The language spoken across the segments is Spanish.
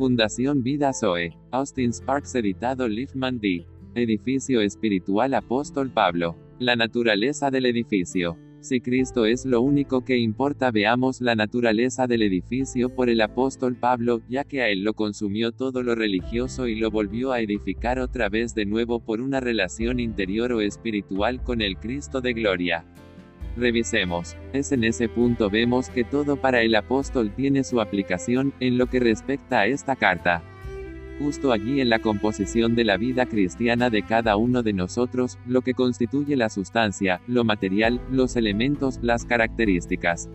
Fundación Vida Zoe. Austin Sparks editado Liefman D. Edificio Espiritual Apóstol Pablo. La naturaleza del edificio. Si Cristo es lo único que importa, veamos la naturaleza del edificio por el apóstol Pablo, ya que a él lo consumió todo lo religioso y lo volvió a edificar otra vez de nuevo por una relación interior o espiritual con el Cristo de gloria. Revisemos. Es en ese punto vemos que todo para el apóstol tiene su aplicación, en lo que respecta a esta carta justo allí en la composición de la vida cristiana de cada uno de nosotros, lo que constituye la sustancia, lo material, los elementos, las características.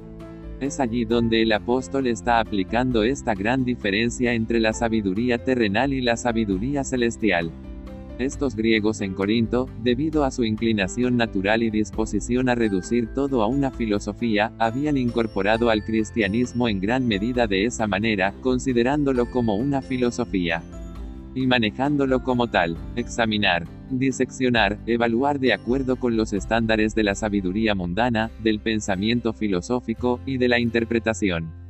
Es allí donde el apóstol está aplicando esta gran diferencia entre la sabiduría terrenal y la sabiduría celestial. Estos griegos en Corinto, debido a su inclinación natural y disposición a reducir todo a una filosofía, habían incorporado al cristianismo en gran medida de esa manera, considerándolo como una filosofía y manejándolo como tal, examinar, diseccionar, evaluar de acuerdo con los estándares de la sabiduría mundana, del pensamiento filosófico, y de la interpretación.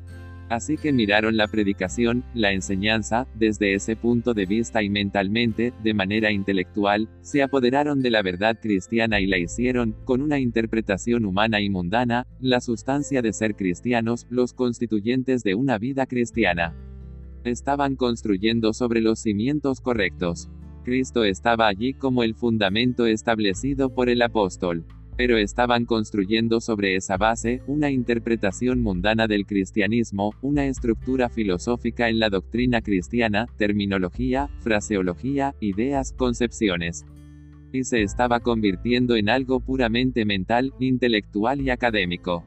Así que miraron la predicación, la enseñanza, desde ese punto de vista y mentalmente, de manera intelectual, se apoderaron de la verdad cristiana y la hicieron, con una interpretación humana y mundana, la sustancia de ser cristianos, los constituyentes de una vida cristiana estaban construyendo sobre los cimientos correctos. Cristo estaba allí como el fundamento establecido por el apóstol. Pero estaban construyendo sobre esa base, una interpretación mundana del cristianismo, una estructura filosófica en la doctrina cristiana, terminología, fraseología, ideas, concepciones. Y se estaba convirtiendo en algo puramente mental, intelectual y académico.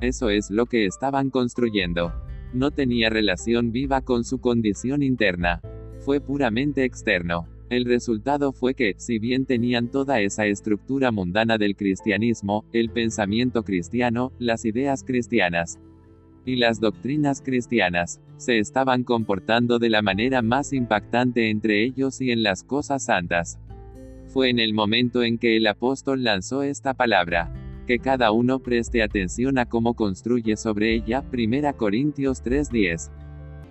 Eso es lo que estaban construyendo no tenía relación viva con su condición interna. Fue puramente externo. El resultado fue que, si bien tenían toda esa estructura mundana del cristianismo, el pensamiento cristiano, las ideas cristianas y las doctrinas cristianas, se estaban comportando de la manera más impactante entre ellos y en las cosas santas. Fue en el momento en que el apóstol lanzó esta palabra que cada uno preste atención a cómo construye sobre ella, 1 Corintios 3:10.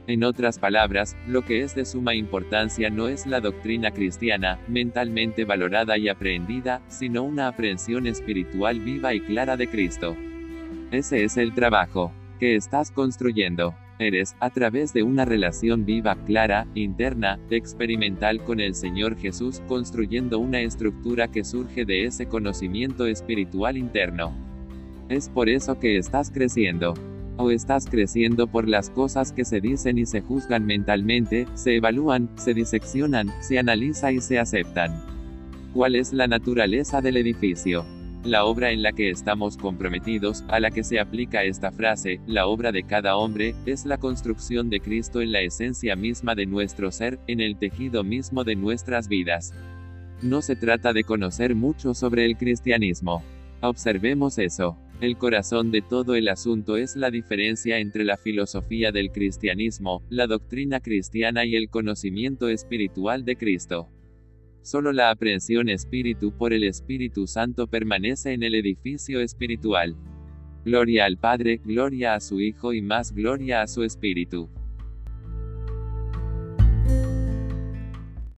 En otras palabras, lo que es de suma importancia no es la doctrina cristiana, mentalmente valorada y aprendida, sino una aprehensión espiritual viva y clara de Cristo. Ese es el trabajo que estás construyendo eres, a través de una relación viva, clara, interna, experimental con el Señor Jesús, construyendo una estructura que surge de ese conocimiento espiritual interno. Es por eso que estás creciendo. O estás creciendo por las cosas que se dicen y se juzgan mentalmente, se evalúan, se diseccionan, se analiza y se aceptan. ¿Cuál es la naturaleza del edificio? La obra en la que estamos comprometidos, a la que se aplica esta frase, la obra de cada hombre, es la construcción de Cristo en la esencia misma de nuestro ser, en el tejido mismo de nuestras vidas. No se trata de conocer mucho sobre el cristianismo. Observemos eso. El corazón de todo el asunto es la diferencia entre la filosofía del cristianismo, la doctrina cristiana y el conocimiento espiritual de Cristo. Solo la aprehensión espíritu por el Espíritu Santo permanece en el edificio espiritual. Gloria al Padre, gloria a su Hijo y más gloria a su Espíritu.